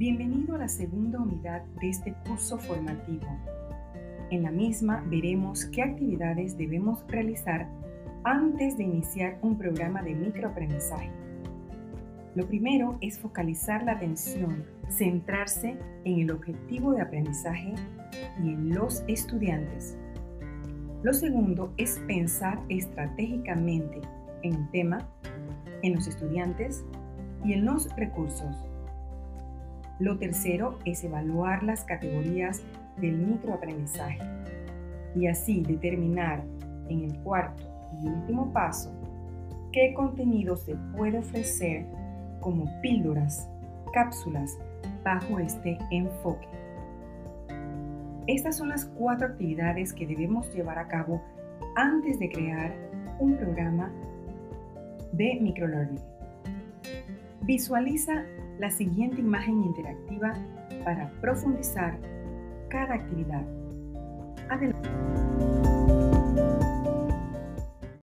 a la segunda unidad de este curso formativo. En la misma veremos qué actividades debemos realizar antes de iniciar un programa de microaprendizaje. Lo primero es focalizar la atención, centrarse en el objetivo de aprendizaje y en los estudiantes. Lo segundo es pensar estratégicamente en el tema, en los estudiantes y en los recursos. Lo tercero es evaluar las categorías del microaprendizaje y así determinar en el cuarto y último paso qué contenido se puede ofrecer como píldoras, cápsulas bajo este enfoque. Estas son las cuatro actividades que debemos llevar a cabo antes de crear un programa de microlearning. Visualiza la siguiente imagen interactiva para profundizar cada actividad. Adelante.